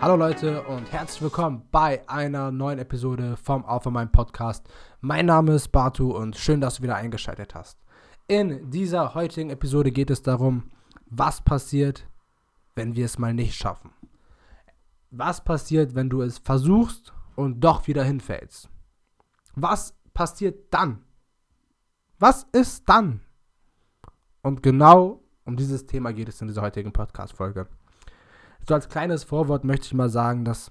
Hallo Leute und herzlich willkommen bei einer neuen Episode vom Alpha Mind Podcast. Mein Name ist Batu und schön, dass du wieder eingeschaltet hast. In dieser heutigen Episode geht es darum, was passiert, wenn wir es mal nicht schaffen. Was passiert, wenn du es versuchst und doch wieder hinfällst? Was passiert dann? Was ist dann? Und genau um dieses Thema geht es in dieser heutigen Podcast-Folge. So als kleines Vorwort möchte ich mal sagen, dass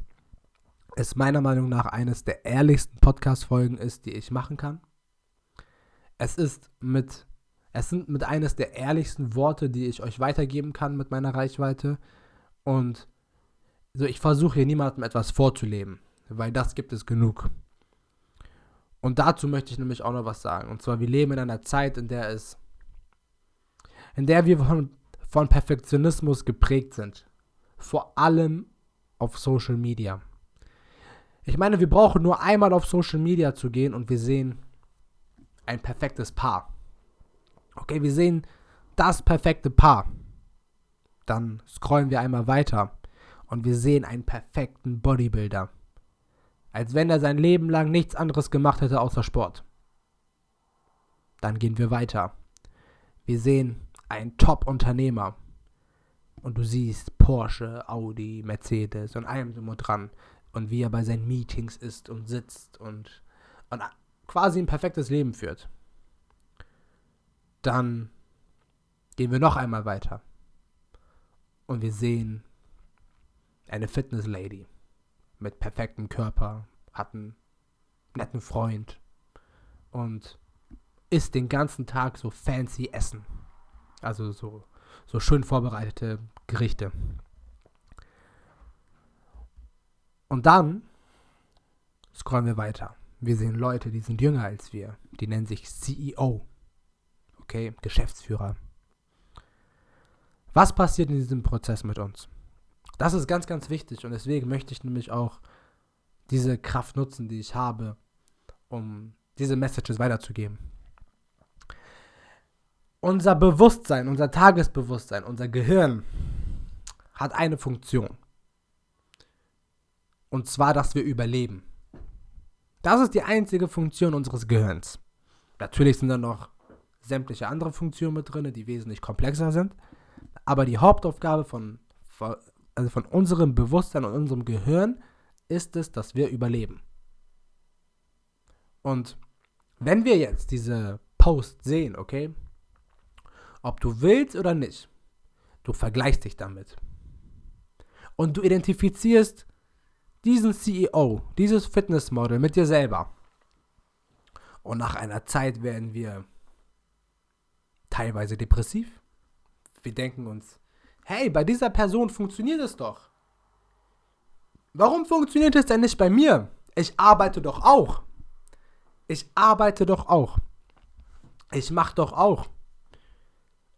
es meiner Meinung nach eines der ehrlichsten Podcast-Folgen ist, die ich machen kann. Es ist mit, es sind mit eines der ehrlichsten Worte, die ich euch weitergeben kann mit meiner Reichweite. Und so, ich versuche hier niemandem etwas vorzuleben, weil das gibt es genug. Und dazu möchte ich nämlich auch noch was sagen. Und zwar, wir leben in einer Zeit, in der es, in der wir von, von Perfektionismus geprägt sind vor allem auf Social Media. Ich meine, wir brauchen nur einmal auf Social Media zu gehen und wir sehen ein perfektes Paar. Okay, wir sehen das perfekte Paar. Dann scrollen wir einmal weiter und wir sehen einen perfekten Bodybuilder. Als wenn er sein Leben lang nichts anderes gemacht hätte außer Sport. Dann gehen wir weiter. Wir sehen einen Top-Unternehmer und du siehst Porsche, Audi, Mercedes und allem drum und dran und wie er bei seinen Meetings ist und sitzt und, und quasi ein perfektes Leben führt. Dann gehen wir noch einmal weiter und wir sehen eine Fitness-Lady mit perfektem Körper, hat einen netten Freund und isst den ganzen Tag so fancy Essen. Also so so schön vorbereitete Gerichte. Und dann scrollen wir weiter. Wir sehen Leute, die sind jünger als wir. Die nennen sich CEO. Okay, Geschäftsführer. Was passiert in diesem Prozess mit uns? Das ist ganz, ganz wichtig und deswegen möchte ich nämlich auch diese Kraft nutzen, die ich habe, um diese Messages weiterzugeben unser Bewusstsein, unser Tagesbewusstsein, unser Gehirn hat eine Funktion. Und zwar, dass wir überleben. Das ist die einzige Funktion unseres Gehirns. Natürlich sind da noch sämtliche andere Funktionen mit drin, die wesentlich komplexer sind. Aber die Hauptaufgabe von, also von unserem Bewusstsein und unserem Gehirn ist es, dass wir überleben. Und wenn wir jetzt diese Post sehen, okay, ob du willst oder nicht. Du vergleichst dich damit. Und du identifizierst diesen CEO, dieses Fitnessmodel mit dir selber. Und nach einer Zeit werden wir teilweise depressiv. Wir denken uns, hey, bei dieser Person funktioniert es doch. Warum funktioniert es denn nicht bei mir? Ich arbeite doch auch. Ich arbeite doch auch. Ich mache doch auch.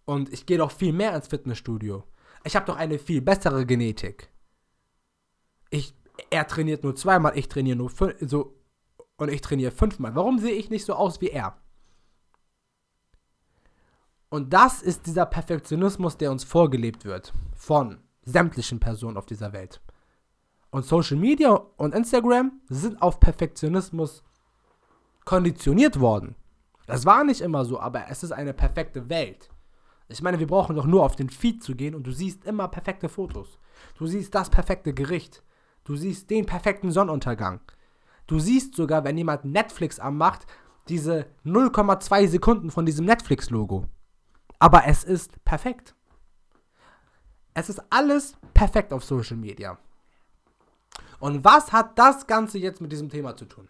Und ich gehe doch viel mehr ins Fitnessstudio. Ich habe doch eine viel bessere Genetik. Ich, er trainiert nur zweimal, ich trainiere nur fünf, so, und ich trainiere fünfmal. Warum sehe ich nicht so aus wie er? Und das ist dieser Perfektionismus, der uns vorgelebt wird von sämtlichen Personen auf dieser Welt. Und Social Media und Instagram sind auf Perfektionismus konditioniert worden. Das war nicht immer so, aber es ist eine perfekte Welt. Ich meine, wir brauchen doch nur auf den Feed zu gehen und du siehst immer perfekte Fotos. Du siehst das perfekte Gericht. Du siehst den perfekten Sonnenuntergang. Du siehst sogar, wenn jemand Netflix anmacht, diese 0,2 Sekunden von diesem Netflix-Logo. Aber es ist perfekt. Es ist alles perfekt auf Social Media. Und was hat das Ganze jetzt mit diesem Thema zu tun?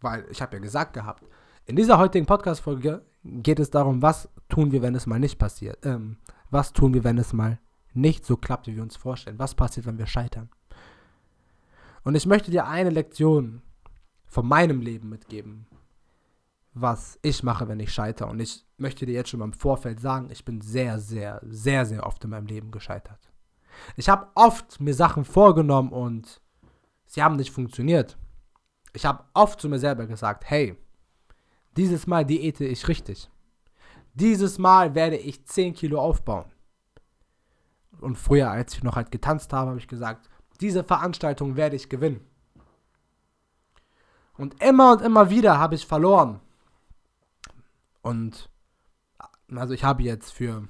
Weil ich habe ja gesagt gehabt, in dieser heutigen Podcast-Folge geht es darum, was tun wir, wenn es mal nicht passiert. Ähm, was tun wir, wenn es mal nicht so klappt, wie wir uns vorstellen? Was passiert, wenn wir scheitern? Und ich möchte dir eine Lektion von meinem Leben mitgeben, was ich mache, wenn ich scheitere. Und ich möchte dir jetzt schon mal im Vorfeld sagen, ich bin sehr, sehr, sehr, sehr oft in meinem Leben gescheitert. Ich habe oft mir Sachen vorgenommen und sie haben nicht funktioniert. Ich habe oft zu mir selber gesagt, hey, dieses Mal diete ich richtig. Dieses Mal werde ich 10 Kilo aufbauen. Und früher, als ich noch halt getanzt habe, habe ich gesagt, diese Veranstaltung werde ich gewinnen. Und immer und immer wieder habe ich verloren. Und also ich habe jetzt für,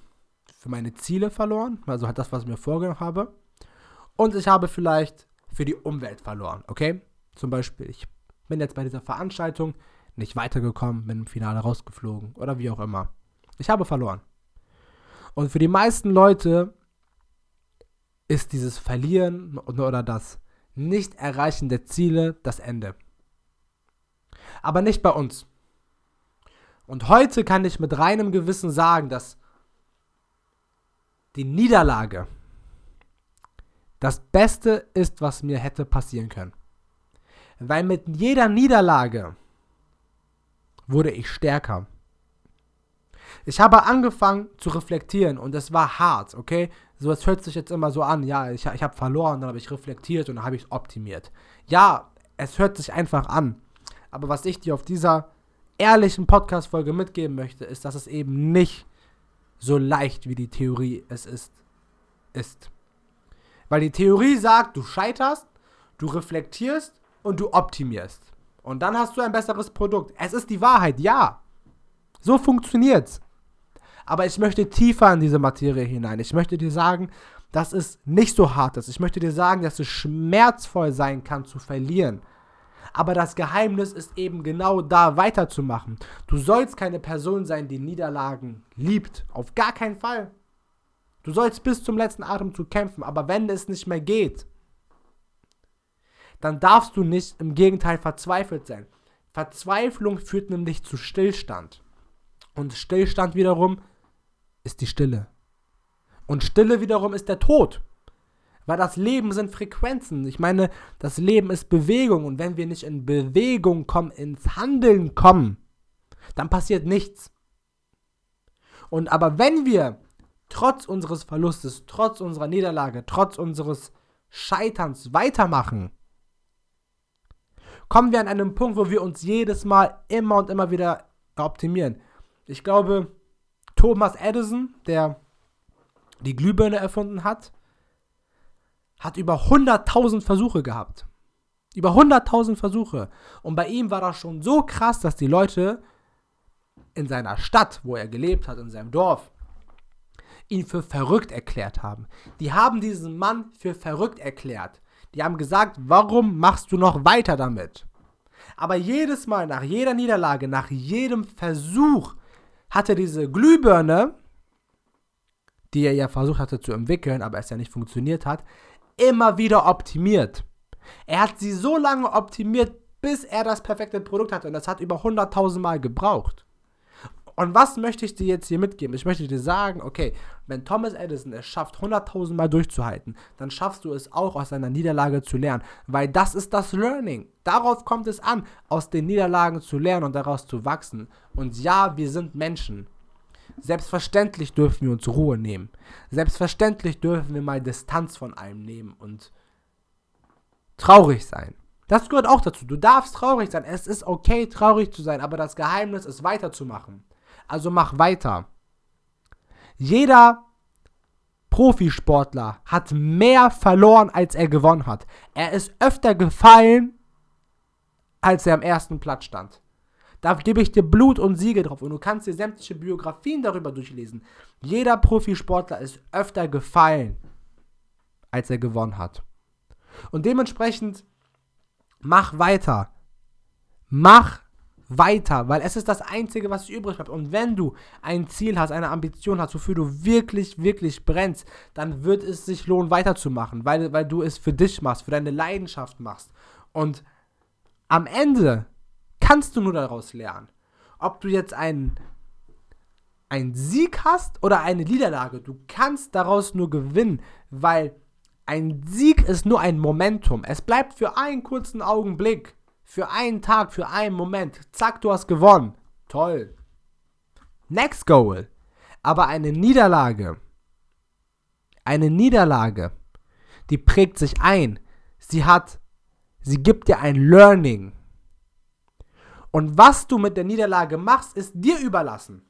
für meine Ziele verloren, also halt das, was ich mir vorgenommen habe. Und ich habe vielleicht für die Umwelt verloren, okay? Zum Beispiel, ich bin jetzt bei dieser Veranstaltung nicht weitergekommen, bin im Finale rausgeflogen oder wie auch immer. Ich habe verloren. Und für die meisten Leute ist dieses Verlieren oder das Nicht-Erreichen der Ziele das Ende. Aber nicht bei uns. Und heute kann ich mit reinem Gewissen sagen, dass die Niederlage das Beste ist, was mir hätte passieren können. Weil mit jeder Niederlage wurde ich stärker. Ich habe angefangen zu reflektieren und es war hart, okay? So, es hört sich jetzt immer so an, ja, ich, ich habe verloren, dann habe ich reflektiert und dann habe ich es optimiert. Ja, es hört sich einfach an. Aber was ich dir auf dieser ehrlichen Podcast-Folge mitgeben möchte, ist, dass es eben nicht so leicht wie die Theorie es ist. ist. Weil die Theorie sagt, du scheiterst, du reflektierst und du optimierst. Und dann hast du ein besseres Produkt. Es ist die Wahrheit, ja. So funktioniert's. Aber ich möchte tiefer in diese Materie hinein. Ich möchte dir sagen, dass es nicht so hart ist. Ich möchte dir sagen, dass es schmerzvoll sein kann zu verlieren. Aber das Geheimnis ist eben genau da weiterzumachen. Du sollst keine Person sein, die Niederlagen liebt. Auf gar keinen Fall. Du sollst bis zum letzten Atemzug kämpfen. Aber wenn es nicht mehr geht, dann darfst du nicht im Gegenteil verzweifelt sein. Verzweiflung führt nämlich zu Stillstand. Und Stillstand wiederum ist die Stille. Und Stille wiederum ist der Tod. Weil das Leben sind Frequenzen. Ich meine, das Leben ist Bewegung. Und wenn wir nicht in Bewegung kommen, ins Handeln kommen, dann passiert nichts. Und aber wenn wir trotz unseres Verlustes, trotz unserer Niederlage, trotz unseres Scheiterns weitermachen, kommen wir an einen Punkt, wo wir uns jedes Mal immer und immer wieder optimieren. Ich glaube, Thomas Edison, der die Glühbirne erfunden hat, hat über 100.000 Versuche gehabt. Über 100.000 Versuche. Und bei ihm war das schon so krass, dass die Leute in seiner Stadt, wo er gelebt hat, in seinem Dorf, ihn für verrückt erklärt haben. Die haben diesen Mann für verrückt erklärt. Die haben gesagt, warum machst du noch weiter damit? Aber jedes Mal, nach jeder Niederlage, nach jedem Versuch, hatte diese Glühbirne, die er ja versucht hatte zu entwickeln, aber es ja nicht funktioniert hat, immer wieder optimiert. Er hat sie so lange optimiert, bis er das perfekte Produkt hatte. Und das hat über 100.000 Mal gebraucht. Und was möchte ich dir jetzt hier mitgeben? Ich möchte dir sagen, okay, wenn Thomas Edison es schafft, 100.000 Mal durchzuhalten, dann schaffst du es auch aus seiner Niederlage zu lernen. Weil das ist das Learning. Darauf kommt es an, aus den Niederlagen zu lernen und daraus zu wachsen. Und ja, wir sind Menschen. Selbstverständlich dürfen wir uns Ruhe nehmen. Selbstverständlich dürfen wir mal Distanz von allem nehmen und traurig sein. Das gehört auch dazu. Du darfst traurig sein. Es ist okay, traurig zu sein, aber das Geheimnis ist weiterzumachen. Also mach weiter. Jeder Profisportler hat mehr verloren, als er gewonnen hat. Er ist öfter gefallen, als er am ersten Platz stand. Da gebe ich dir Blut und Siege drauf und du kannst dir sämtliche Biografien darüber durchlesen. Jeder Profisportler ist öfter gefallen, als er gewonnen hat. Und dementsprechend mach weiter. Mach weiter, weil es ist das Einzige, was übrig bleibt. Und wenn du ein Ziel hast, eine Ambition hast, wofür du wirklich, wirklich brennst, dann wird es sich lohnen, weiterzumachen, weil, weil du es für dich machst, für deine Leidenschaft machst. Und am Ende kannst du nur daraus lernen. Ob du jetzt einen, einen Sieg hast oder eine Niederlage, du kannst daraus nur gewinnen, weil ein Sieg ist nur ein Momentum. Es bleibt für einen kurzen Augenblick, für einen Tag, für einen Moment. Zack, du hast gewonnen. Toll. Next Goal. Aber eine Niederlage, eine Niederlage, die prägt sich ein. Sie hat, sie gibt dir ein Learning. Und was du mit der Niederlage machst, ist dir überlassen.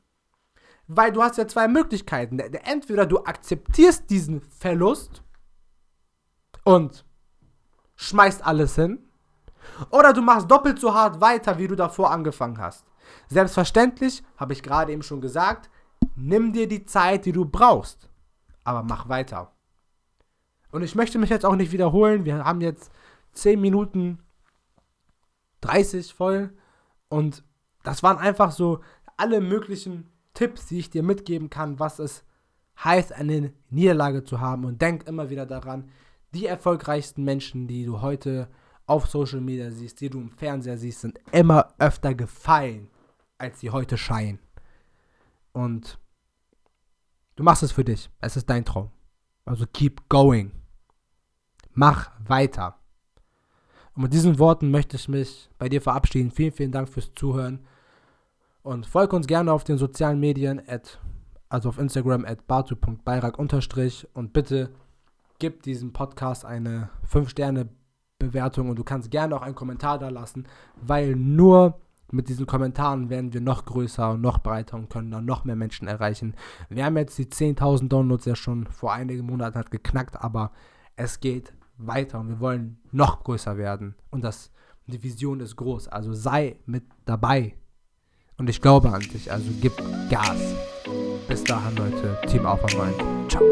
Weil du hast ja zwei Möglichkeiten. Entweder du akzeptierst diesen Verlust und schmeißt alles hin. Oder du machst doppelt so hart weiter, wie du davor angefangen hast. Selbstverständlich, habe ich gerade eben schon gesagt, nimm dir die Zeit, die du brauchst. Aber mach weiter. Und ich möchte mich jetzt auch nicht wiederholen. Wir haben jetzt 10 Minuten 30 voll. Und das waren einfach so alle möglichen Tipps, die ich dir mitgeben kann, was es heißt, eine Niederlage zu haben. Und denk immer wieder daran, die erfolgreichsten Menschen, die du heute auf Social Media siehst, die du im Fernseher siehst, sind immer öfter gefallen, als sie heute scheinen. Und du machst es für dich. Es ist dein Traum. Also keep going. Mach weiter. Und mit diesen Worten möchte ich mich bei dir verabschieden. Vielen, vielen Dank fürs Zuhören. Und folge uns gerne auf den sozialen Medien, at, also auf Instagram at batu.beirak und bitte gib diesem Podcast eine 5-Sterne-Bewertung und du kannst gerne auch einen Kommentar da lassen, weil nur mit diesen Kommentaren werden wir noch größer und noch breiter und können dann noch mehr Menschen erreichen. Wir haben jetzt die 10.000 Downloads ja schon vor einigen Monaten hat geknackt, aber es geht weiter und wir wollen noch größer werden. Und das, die Vision ist groß. Also sei mit dabei. Und ich glaube an dich. Also gib Gas. Bis dahin, Leute. Team Alpha Mind. Ciao.